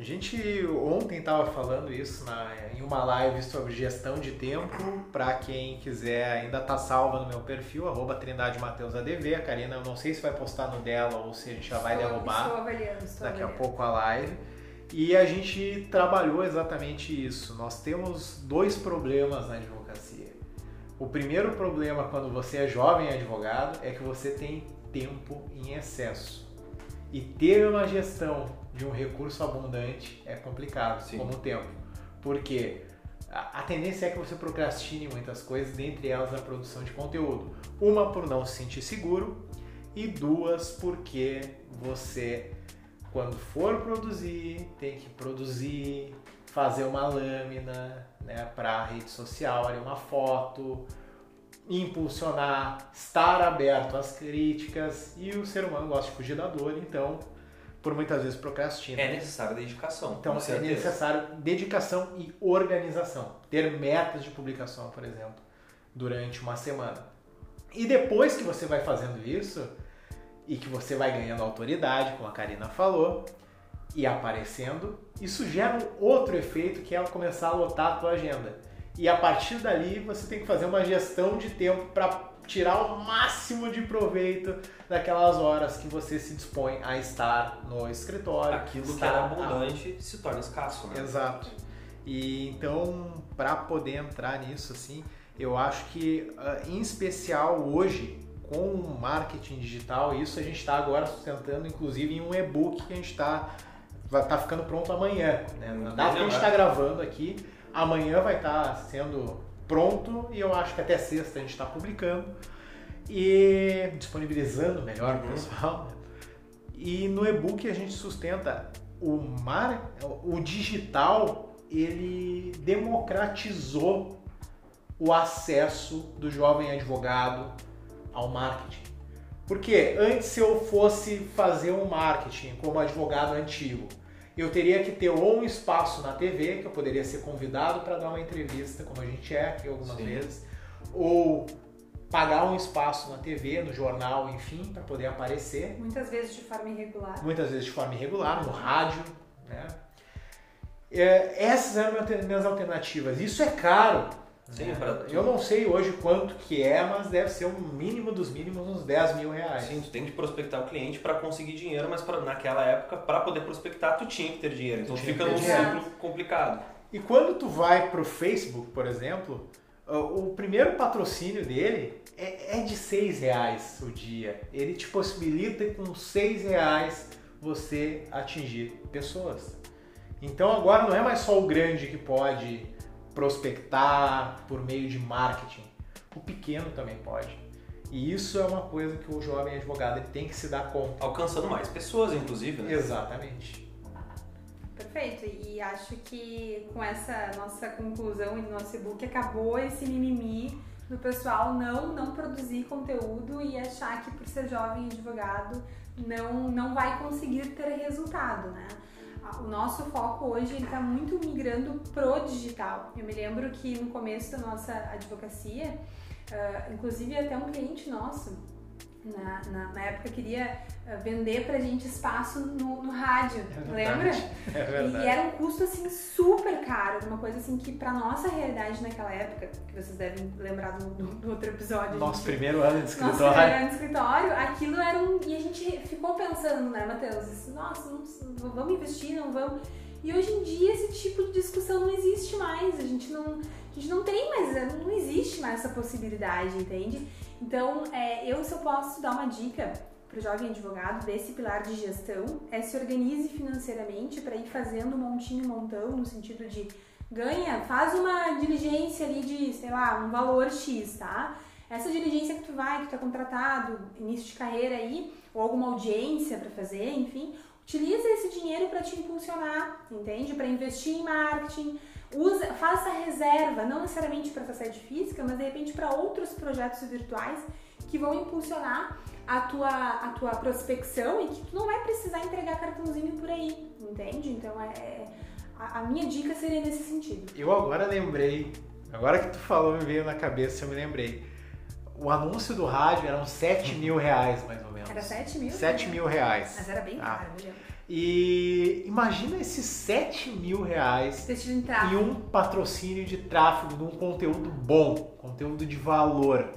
A gente ontem estava falando isso na, em uma live sobre gestão de tempo. Para quem quiser, ainda tá salva no meu perfil, arroba Trindade Mateus ADV. A Karina, eu não sei se vai postar no dela ou se a gente já vai estou, derrubar estou avaliando, estou daqui avaliando. a pouco a live. E a gente trabalhou exatamente isso. Nós temos dois problemas na advocacia. O primeiro problema quando você é jovem advogado é que você tem tempo em excesso. E ter uma gestão de um recurso abundante é complicado, Sim. como o tempo. Porque a, tendência é que você procrastine muitas coisas, dentre elas a produção de conteúdo. Uma por não se sentir seguro e duas porque você, quando for produzir, tem que produzir, fazer uma lâmina né, para a rede social, ali uma foto, impulsionar, estar aberto às críticas e o ser humano gosta de fugir da dor, então por muitas vezes procrastina. É necessário dedicação. Então é necessário dedicação e organização. Ter metas de publicação, por exemplo, durante uma semana. E depois que você vai fazendo isso e que você vai ganhando autoridade, como a Karina falou, e aparecendo, isso gera um outro efeito que é começar a lotar a tua agenda. E a partir dali você tem que fazer uma gestão de tempo para tirar o máximo de proveito daquelas horas que você se dispõe a estar no escritório. Aquilo que era abundante a... se torna escasso, né? Exato. E então, para poder entrar nisso, assim, eu acho que, ah, em especial hoje, com o marketing digital, isso a gente está agora sustentando, inclusive, em um e-book que a gente está tá ficando pronto amanhã. Né? Na data que a gente está gravando aqui, amanhã vai estar tá sendo pronto e eu acho que até sexta a gente está publicando e disponibilizando melhor o uhum. pessoal. E no e-book a gente sustenta o mar, o digital, ele democratizou o acesso do jovem advogado ao marketing. Porque antes se eu fosse fazer um marketing como advogado antigo, eu teria que ter ou um espaço na TV, que eu poderia ser convidado para dar uma entrevista, como a gente é aqui algumas Sim. vezes, ou pagar um espaço na TV, no jornal, enfim, para poder aparecer. Muitas vezes de forma irregular. Muitas vezes de forma irregular, no rádio, né? É, essas eram minhas alternativas. Isso é caro. Sim, né? Eu não sei hoje quanto que é, mas deve ser o mínimo dos mínimos, uns 10 mil reais. Sim, tu tem que prospectar o cliente para conseguir dinheiro, mas pra, naquela época, para poder prospectar, tu tinha que ter dinheiro. Então fica num ciclo complicado. E quando tu vai pro Facebook, por exemplo, o primeiro patrocínio dele é, é de 6 reais o dia. Ele te possibilita com 6 reais você atingir pessoas. Então agora não é mais só o grande que pode prospectar por meio de marketing. O pequeno também pode. E isso é uma coisa que o jovem advogado ele tem que se dar conta. Alcançando mais pessoas, inclusive, né? Exatamente. Perfeito. E acho que com essa nossa conclusão e do nosso e-book acabou esse mimimi do pessoal não não produzir conteúdo e achar que por ser jovem advogado não não vai conseguir ter resultado, né? O nosso foco hoje está muito migrando pro digital. Eu me lembro que no começo da nossa advocacia, uh, inclusive até um cliente nosso, na, na, na época queria eh, vender pra gente espaço no, no rádio, é lembra? *laughs* É verdade. E, e, era um custo assim super caro, uma coisa assim que pra nossa realidade naquela época, que vocês devem lembrar do, do, do outro episódio. Nosso gente, primeiro ano de escritório. Nosso primeiro ano de escritório, aquilo era um. E a gente ficou pensando, né, Matheus? Nossa, não, vamos investir, não vamos. E hoje em dia esse tipo de discussão a gente não tem mais, não existe mais essa possibilidade, entende? Então, é, eu se eu posso dar uma dica para o jovem advogado desse pilar de gestão, é se organize financeiramente para ir fazendo montinho montão, no sentido de ganha, faz uma diligência ali de, sei lá, um valor X, tá? Essa diligência que tu vai, que tu é contratado, início de carreira aí, ou alguma audiência para fazer, enfim, utiliza esse dinheiro para te impulsionar, entende? Para investir em marketing, usa, faça reserva, não necessariamente para sede física, mas de repente para outros projetos virtuais que vão impulsionar a tua, a tua prospecção e que tu não vai precisar entregar cartãozinho por aí, entende? Então é, é a, a minha dica seria nesse sentido. Eu agora lembrei, agora que tu falou me veio na cabeça, eu me lembrei. O anúncio do rádio eram 7 mil reais, mais ou menos. Era 7 mil? 7 mil reais. Mas era bem ah. caro, ah. E imagina esses 7 mil reais em um patrocínio de tráfego, num conteúdo bom, conteúdo de valor.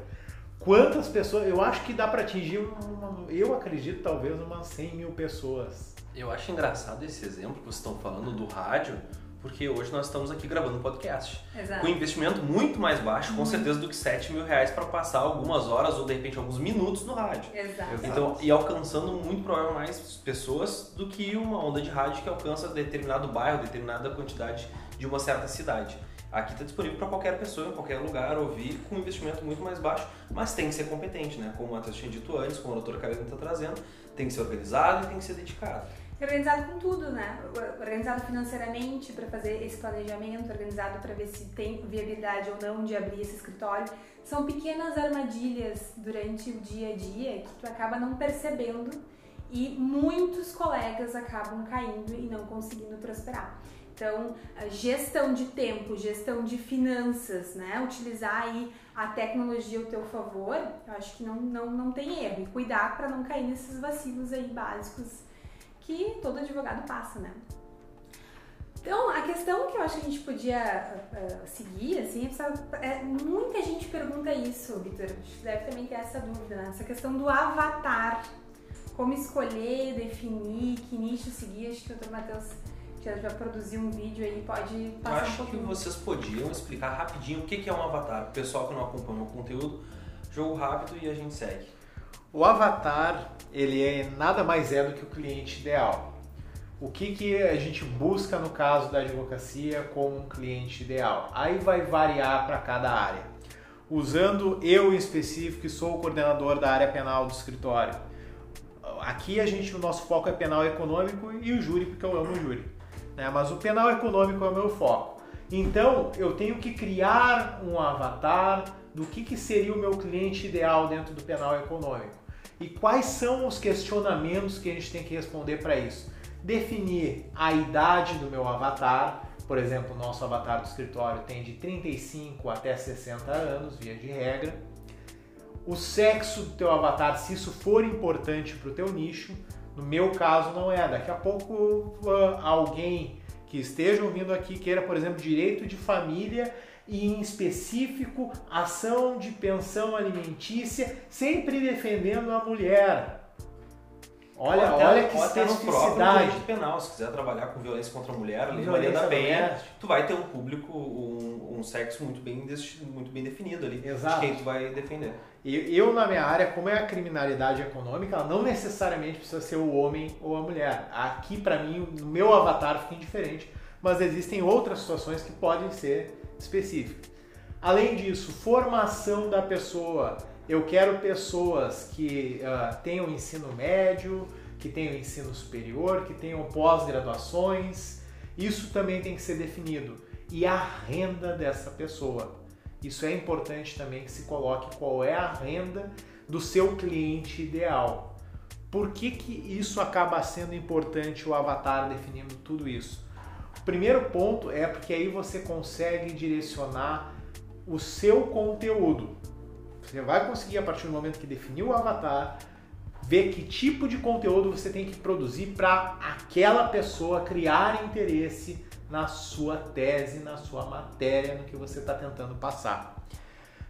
Quantas pessoas. Eu acho que dá para atingir, uma, eu acredito, talvez umas 100 mil pessoas. Eu acho engraçado esse exemplo que vocês estão falando do rádio, porque hoje nós estamos aqui gravando um podcast. Exato. Com um investimento muito mais baixo, com certeza, do que 7 mil reais para passar algumas horas ou de repente alguns minutos no rádio. Exato. Então, e alcançando muito provavelmente mais pessoas do que uma onda de rádio que alcança determinado bairro, determinada quantidade de uma certa cidade. Aqui está disponível para qualquer pessoa, em qualquer lugar, ouvir com um investimento muito mais baixo, mas tem que ser competente, né? Como o Matheus tinha dito antes, como a doutora Carolina está trazendo, tem que ser organizado e tem que ser dedicado organizado com tudo, né? Organizado financeiramente para fazer esse planejamento, organizado para ver se tem viabilidade ou não de abrir esse escritório. São pequenas armadilhas durante o dia a dia que tu acaba não percebendo e muitos colegas acabam caindo e não conseguindo prosperar. Então, gestão de tempo, gestão de finanças, né? Utilizar aí a tecnologia ao teu favor, eu acho que não, não, não tem erro. E cuidar para não cair nesses vacilos aí básicos que todo advogado passa, né? Então, a questão que eu acho que a gente podia uh, seguir, assim, é, é, muita gente pergunta isso, Vitor. Deve também ter essa dúvida, né? Essa questão do avatar. Como escolher, definir, que nicho seguir. Acho que o Dr. Matheus já, já produziu um vídeo aí, pode passar eu acho um pouquinho. que vocês podiam explicar rapidinho o que é um avatar. O pessoal que não acompanha o conteúdo, jogo rápido e a gente segue. O avatar, ele é nada mais é do que o cliente ideal. O que, que a gente busca no caso da advocacia como um cliente ideal? Aí vai variar para cada área. Usando eu em específico, que sou o coordenador da área penal do escritório. Aqui a gente, o nosso foco é penal econômico e o júri, porque eu amo o júri. Né? Mas o penal econômico é o meu foco. Então eu tenho que criar um avatar do que, que seria o meu cliente ideal dentro do penal econômico. E quais são os questionamentos que a gente tem que responder para isso? Definir a idade do meu avatar, por exemplo, o nosso avatar do escritório tem de 35 até 60 anos, via de regra. O sexo do teu avatar, se isso for importante para o teu nicho, no meu caso não é. Daqui a pouco uh, alguém que esteja ouvindo aqui queira, por exemplo, direito de família e em específico ação de pensão alimentícia, sempre defendendo a mulher. Olha, até, olha que especificidade. penal, se quiser trabalhar com violência contra a mulher, a Maria da Penha, tu vai ter um público, um, um sexo muito bem, muito bem definido ali. Exato. De quem tu vai defender. Eu, na minha área, como é a criminalidade econômica, ela não necessariamente precisa ser o homem ou a mulher. Aqui, para mim, no meu avatar fica indiferente, mas existem outras situações que podem ser específica. Além disso, formação da pessoa. Eu quero pessoas que uh, tenham ensino médio, que tenham ensino superior, que tenham pós-graduações. Isso também tem que ser definido. E a renda dessa pessoa. Isso é importante também que se coloque qual é a renda do seu cliente ideal. Por que, que isso acaba sendo importante o avatar definindo tudo isso? Primeiro ponto é porque aí você consegue direcionar o seu conteúdo. Você vai conseguir, a partir do momento que definiu o avatar, ver que tipo de conteúdo você tem que produzir para aquela pessoa criar interesse na sua tese, na sua matéria, no que você está tentando passar.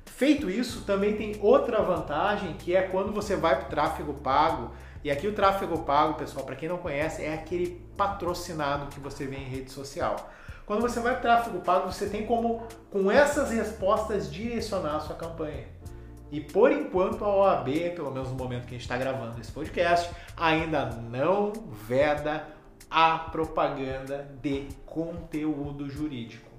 Feito isso, também tem outra vantagem que é quando você vai para o tráfego pago. E aqui o tráfego pago, pessoal, para quem não conhece, é aquele patrocinado que você vê em rede social. Quando você vai para tráfego pago, você tem como, com essas respostas, direcionar a sua campanha. E por enquanto a OAB, pelo menos no momento que a gente está gravando esse podcast, ainda não veda a propaganda de conteúdo jurídico.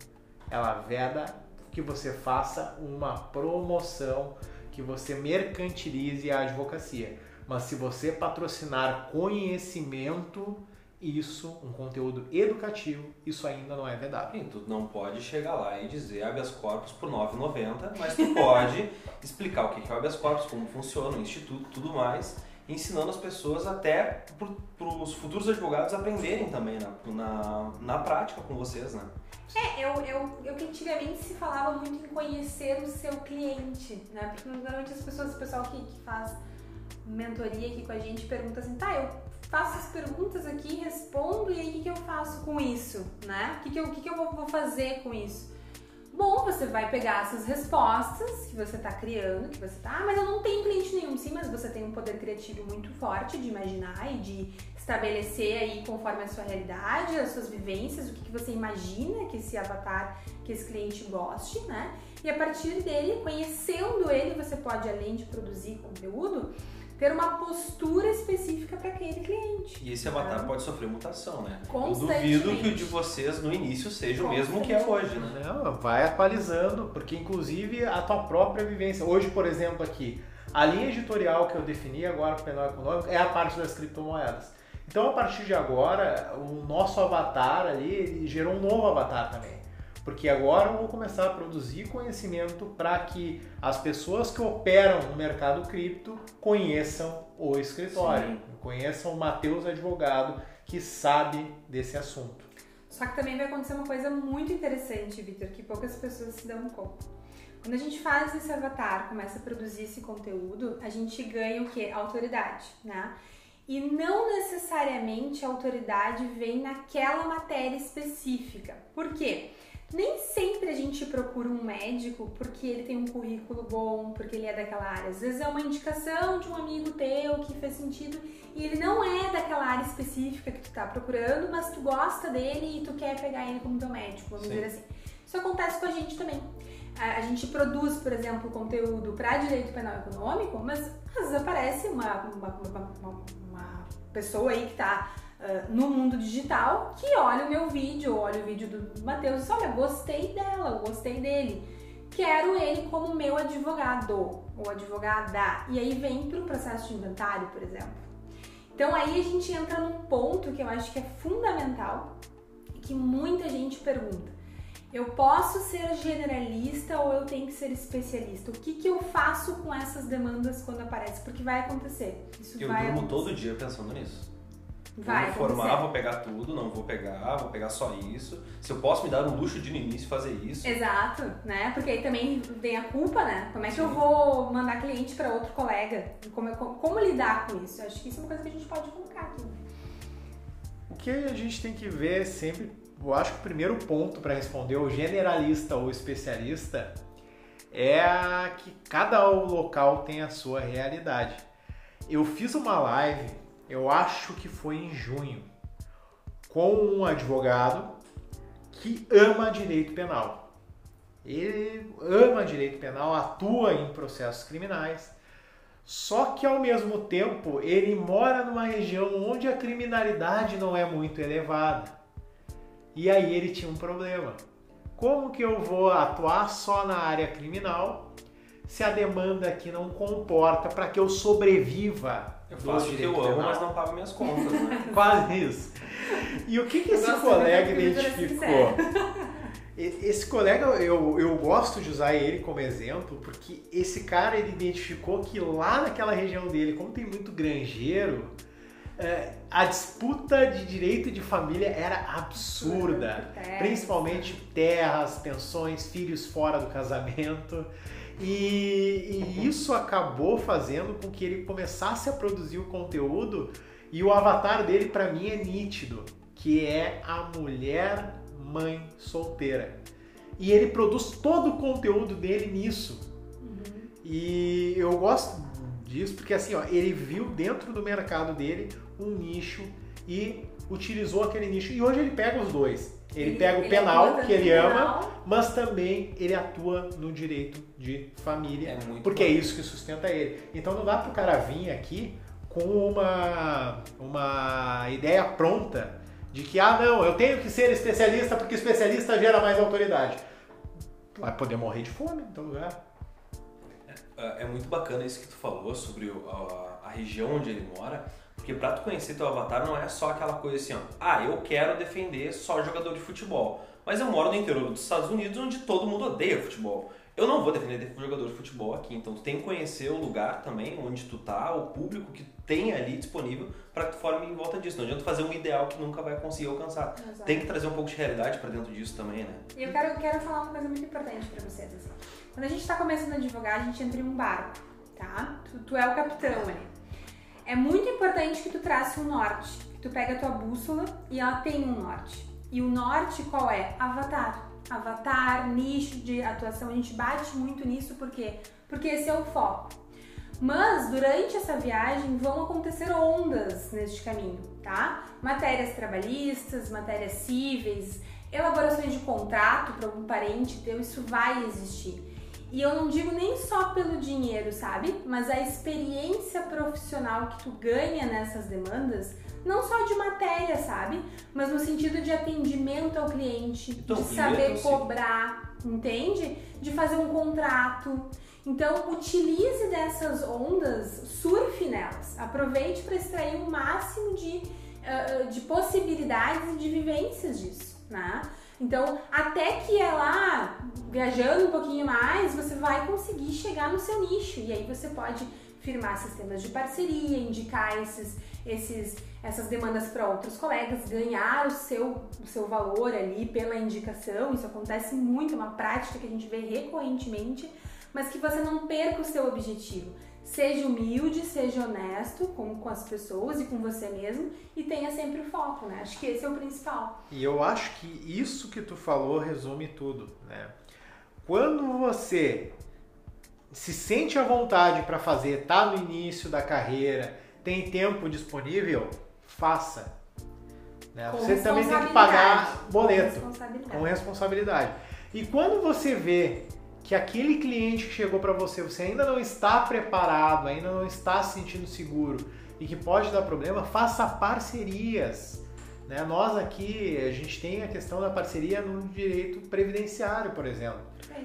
Ela veda que você faça uma promoção, que você mercantilize a advocacia. Mas se você patrocinar conhecimento, isso, um conteúdo educativo, isso ainda não é vedado. Sim, tu não pode chegar lá e dizer habeas corpus por 9,90, mas tu pode *laughs* explicar o que é o habeas corpus, como funciona o instituto, tudo mais, ensinando as pessoas até para os futuros advogados aprenderem também na, na, na prática com vocês, né? É, eu, eu, eu que antigamente se falava muito em conhecer o seu cliente, né? Porque normalmente as pessoas, o pessoal que, que faz mentoria aqui com a gente pergunta assim, tá, eu faço as perguntas aqui, respondo e aí o que, que eu faço com isso, né? O que, que, eu, que, que eu vou fazer com isso? Bom, você vai pegar essas respostas que você está criando, que você tá, ah, mas eu não tenho cliente nenhum. Sim, mas você tem um poder criativo muito forte de imaginar e de estabelecer aí conforme a sua realidade, as suas vivências, o que, que você imagina que esse avatar, que esse cliente goste, né? E a partir dele, conhecendo ele, você pode, além de produzir conteúdo, ter uma postura específica para aquele cliente. E esse avatar né? pode sofrer mutação, né? Eu duvido que o de vocês no início seja o mesmo que é hoje, né? Não, vai atualizando, porque inclusive a tua própria vivência. Hoje, por exemplo, aqui, a linha editorial que eu defini agora para o penal econômico é a parte das criptomoedas. Então, a partir de agora, o nosso avatar ali gerou um novo avatar também. Porque agora eu vou começar a produzir conhecimento para que as pessoas que operam no mercado cripto conheçam o escritório, Sim. conheçam o Matheus advogado que sabe desse assunto. Só que também vai acontecer uma coisa muito interessante, Vitor, que poucas pessoas se dão conta. Quando a gente faz esse avatar, começa a produzir esse conteúdo, a gente ganha o que? Autoridade, né? E não necessariamente a autoridade vem naquela matéria específica. Por quê? Nem sempre a gente procura um médico porque ele tem um currículo bom, porque ele é daquela área. Às vezes é uma indicação de um amigo teu que fez sentido e ele não é daquela área específica que tu tá procurando, mas tu gosta dele e tu quer pegar ele como teu médico, vamos Sim. dizer assim. Isso acontece com a gente também. A, gente produz, por exemplo, conteúdo para direito penal econômico, mas às vezes aparece uma, uma, uma, uma pessoa aí que tá uh, no mundo digital que olha o meu vídeo, olha o vídeo do Matheus e olha, gostei dela, gostei dele. Quero ele como meu advogado ou advogada. E aí vem para o processo de inventário, por exemplo. Então aí a gente entra num ponto que eu acho que é fundamental e que muita gente pergunta. Eu posso ser generalista ou eu tenho que ser especialista? O que, que eu faço com essas demandas quando aparece? Porque vai acontecer. Isso eu vai durmo acontecer. todo dia pensando nisso. Vai vou me formar, vou pegar tudo, não vou pegar, vou pegar só isso. Se eu posso me dar o luxo de no início fazer isso. Exato, né? Porque aí também vem a culpa, né? Como é que Sim. eu vou mandar cliente para outro colega? Como, como, como, lidar com isso? Eu acho que isso é uma coisa que a gente pode colocar aqui. O que a gente tem que ver sempre, eu acho que o primeiro ponto para responder o generalista ou especialista é que cada local tem a sua realidade. Eu fiz uma live eu acho que foi em junho, com um advogado que ama direito penal. Ele ama direito penal, atua em processos criminais, só que ao mesmo tempo ele mora numa região onde a criminalidade não é muito elevada. E aí ele tinha um problema. Como que eu vou atuar só na área criminal se a demanda aqui não comporta para que eu sobreviva eu faço o que eu amo, mas não pago minhas contas, né? *laughs* Quase isso. E o que, que esse colega identificou? Esse colega, eu, eu gosto de usar ele como exemplo, porque esse cara ele identificou que lá naquela região dele, como tem muito granjeiro, é, a disputa de direito de família era absurda. Principalmente terras, pensões, filhos fora do casamento. E, e isso acabou fazendo com que ele começasse a produzir o conteúdo e o avatar dele para mim é nítido, que é a mulher mãe solteira. E ele produz todo o conteúdo dele nisso. Uhum. E eu gosto disso porque assim, ó, ele viu dentro do mercado dele um nicho e utilizou aquele nicho. E hoje ele pega os dois. Ele, pega o ele penal, que ele ama, mas também ele atua no direito de família, é porque bom. é isso que sustenta ele. Então não dá pro cara vir aqui com uma, uma ideia pronta de que, ah, não, eu tenho que ser especialista porque especialista gera mais autoridade. Vai poder morrer de fome em todo lugar. É, é muito bacana isso que tu falou sobre a, a região onde ele mora porque pra tu conhecer teu avatar não é só aquela coisa assim, ó, ah, eu quero defender só jogador de futebol. Mas eu moro no interior dos Estados Unidos onde todo mundo odeia futebol. Eu não vou defender jogador de futebol aqui, então tu tem que conhecer o lugar também onde tu tá, o público que tem ali disponível para que tu forme em volta disso. Não adianta fazer um ideal que nunca vai conseguir alcançar. Exato. Tem que trazer um pouco de realidade para dentro disso também, né? E eu quero, quero falar uma coisa muito importante para vocês. Assim. Quando a gente está começando a advogar, a gente entra em um barco, tá? Tu, tu é o capitão ali é muito importante que tu trace um norte. Tu pega a tua bússola e ela tem um norte. E o norte qual é? Avatar. Avatar, nicho de atuação. A gente bate muito nisso porque porque esse é o foco. Mas durante essa viagem vão acontecer ondas neste caminho, tá? Matérias trabalhistas, matérias cíveis, elaborações de contrato para algum parente teu, isso vai existir. E eu não digo nem só pelo dinheiro, sabe? Mas a experiência profissional que tu ganha nessas demandas, não só de matéria, sabe? Mas no sentido de atendimento ao cliente, então, de saber cobrar, entende? De fazer um contrato. Então, utilize dessas ondas, surfe nelas. Aproveite para extrair o máximo de, uh, de possibilidades e de vivências disso, né? Então, até que é lá, viajando um pouquinho mais, você vai conseguir chegar no seu nicho. E aí você pode firmar sistemas de parceria, indicar esses, esses, essas demandas para outros colegas, ganhar o seu, o seu valor ali pela indicação. Isso acontece muito, é uma prática que a gente vê recorrentemente, mas que você não perca o seu objetivo. Seja humilde, seja honesto com, com as pessoas e com você mesmo e tenha sempre o foco, né? Acho que esse é o principal. E eu acho que isso que tu falou resume tudo, né? Quando você se sente à vontade para fazer, tá no início da carreira, tem tempo disponível, faça. Né? Você também tem que pagar boleto com responsabilidade. com responsabilidade. E quando você vê que aquele cliente que chegou para você, você ainda não está preparado, ainda não está se sentindo seguro e que pode dar problema, faça parcerias. Né? Nós aqui, a gente tem a questão da parceria no direito previdenciário, por exemplo.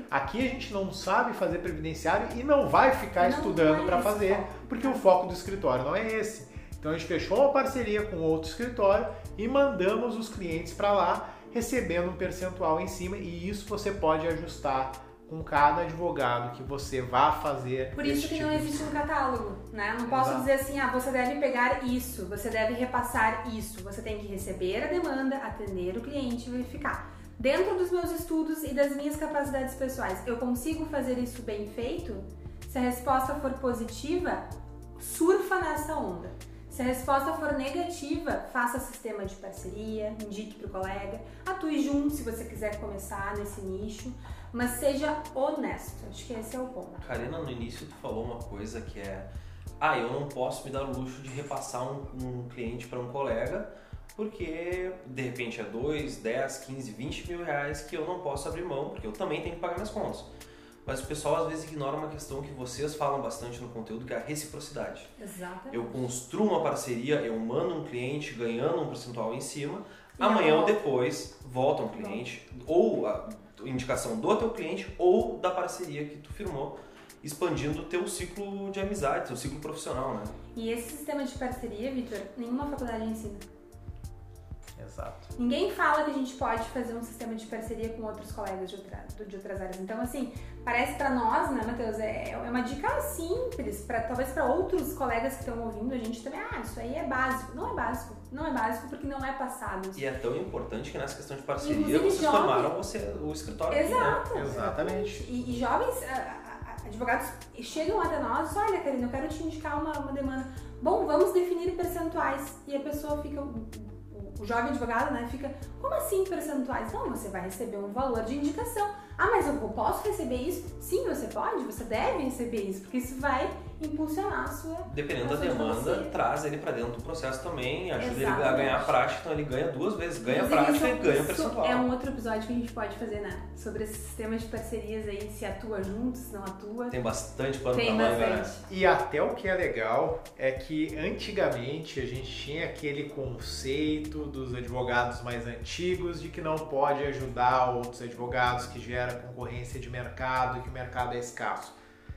Aqui a gente não sabe fazer previdenciário e não vai ficar não estudando para fazer, porque o foco do escritório não é esse. Então a gente fechou uma parceria com outro escritório e mandamos os clientes para lá, recebendo um percentual em cima, e isso você pode ajustar com cada advogado que você vá fazer. Por isso que tipo não existe um catálogo, né? Não posso Exato. dizer assim, ah, você deve pegar isso, você deve repassar isso. Você tem que receber a demanda, atender o cliente e verificar. Dentro dos meus estudos e das minhas capacidades pessoais, eu consigo fazer isso bem feito? Se a resposta for positiva, surfa nessa onda. Se a resposta for negativa, faça sistema de parceria, indique para o colega, atue junto se você quiser começar nesse nicho mas seja honesto. Acho que esse é o ponto. Karina, no início tu falou uma coisa que é: ah, eu não posso me dar o luxo de repassar um, um cliente para um colega, porque de repente é 2, 10, 15, 20 mil reais que eu não posso abrir mão, porque eu também tenho que pagar minhas contas. Mas o pessoal às vezes ignora uma questão que vocês falam bastante no conteúdo, que é a reciprocidade. Exatamente. Eu construo uma parceria, eu mando um cliente ganhando um percentual em cima, e amanhã ou depois volta um cliente, ou indicação do teu cliente ou da parceria que tu firmou, expandindo o teu ciclo de amizade, teu ciclo profissional, né? E esse sistema de parceria, Vitor, nenhuma faculdade ensina. Exato. Ninguém fala que a gente pode fazer um sistema de parceria com outros colegas de, outra, de outras áreas. Então, assim, parece para nós, né, Matheus, é, é uma dica simples, para talvez para outros colegas que estão ouvindo a gente também, ah, isso aí é básico. Não é básico. Não é básico porque não é passado. E é tão importante que nessa questão de parceria vocês jovens... formaram você, o escritório. Exato. Aqui, né? Exatamente. E, e jovens, advogados chegam até nós, olha, Karina, eu quero te indicar uma, uma demanda. Bom, vamos definir percentuais. E a pessoa fica, o jovem advogado, né, fica, como assim percentuais? Não, você vai receber um valor de indicação. Ah, mas eu posso receber isso? Sim, você pode, você deve receber isso, porque isso vai impulsionar a sua. Dependendo a da demanda, advocacia. traz ele para dentro do processo também, ajuda ele a Exatamente. ganhar prática, então ele ganha duas vezes, ganha Inclusive, prática isso- e ganha isso percentual. É um outro episódio que a gente pode fazer, né? Sobre esse sistema de parcerias aí, se atua junto, se não atua. Tem bastante pano Tem pra manga, né? bastante. E até o que é legal é que antigamente a gente tinha aquele conceito dos advogados mais antigos de que não pode ajudar outros advogados, que gera concorrência de mercado e que o mercado é escasso.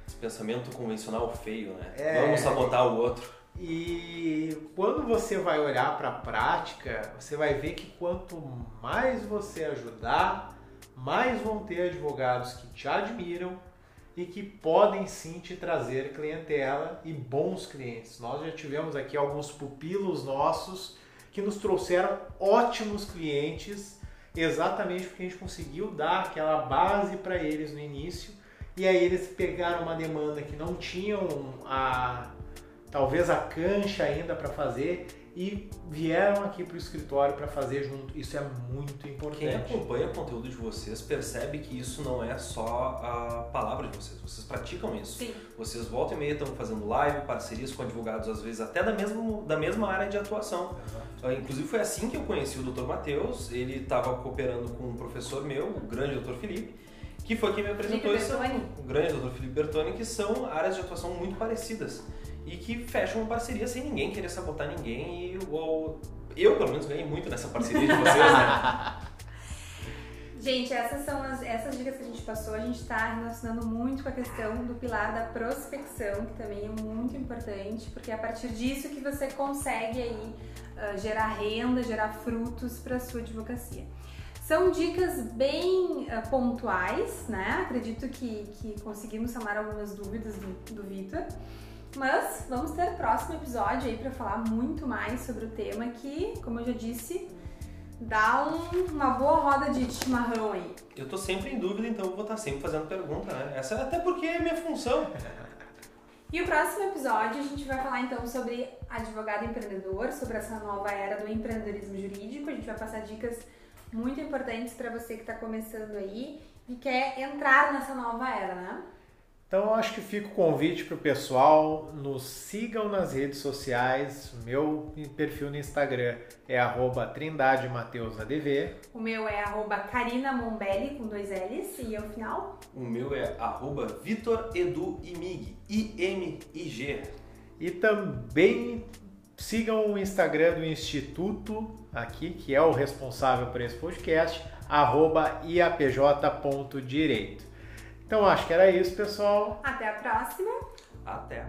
Esse pensamento convencional feio, né? É. Vamos sabotar o outro. E quando você vai olhar para a prática, você vai ver que quanto mais você ajudar, mais vão ter advogados que te admiram e que podem sim te trazer clientela e bons clientes. Nós já tivemos aqui alguns pupilos nossos que nos trouxeram ótimos clientes, exatamente porque a gente conseguiu dar aquela base para eles no início. E aí eles pegaram uma demanda que não tinham a talvez a cancha ainda para fazer e vieram aqui para o escritório para fazer junto. Isso é muito Quem importante. acompanha o conteúdo de vocês percebe que isso não é só a palavra de vocês, vocês praticam isso. Sim. Vocês volta e meia estão fazendo live, parcerias com advogados, às vezes até da mesma, da mesma área de atuação. Ah, Inclusive foi assim que eu conheci o Dr. Matheus, ele estava cooperando com um professor meu, o grande Dr. Felipe, que foi quem me apresentou isso. O grande Dr. Felipe Bertoni, que são áreas de atuação muito parecidas e que fecham uma parceria sem ninguém querer sabotar ninguém e ou, eu pelo menos ganhei muito nessa parceria de vocês, né? *laughs* Gente, essas são as, essas dicas que a gente passou. A gente está relacionando muito com a questão do pilar da prospecção, que também é muito importante, porque é a partir disso que você consegue aí ah, gerar renda, gerar frutos para sua advocacia. São dicas bem ah, pontuais, né? Acredito que, que conseguimos sanar algumas dúvidas do, do Vitor. Mas vamos ter próximo episódio aí para falar muito mais sobre o tema que, como eu já disse, dá um- uma boa roda de chimarrão aí. Eu tô sempre em dúvida, então eu vou estar sempre fazendo pergunta, né? Essa até porque é minha função. E o próximo episódio a gente vai falar então sobre advogado empreendedor, sobre essa nova era do empreendedorismo jurídico. A gente vai passar dicas muito importantes para você que está começando aí e quer entrar nessa nova era, né? Então eu acho que fica o convite para o pessoal, nos sigam nas redes sociais. Meu perfil no Instagram é arroba Trindade Mateus ADV. O meu é arroba Karina Mombelli com dois L's e ao final. O meu é arroba Vitor Edu Imig, I-M-I-G. E também sigam o Instagram do Instituto aqui, que é o responsável por esse podcast, arroba iapj.direito. Então acho que era isso, pessoal. Até a próxima! Até!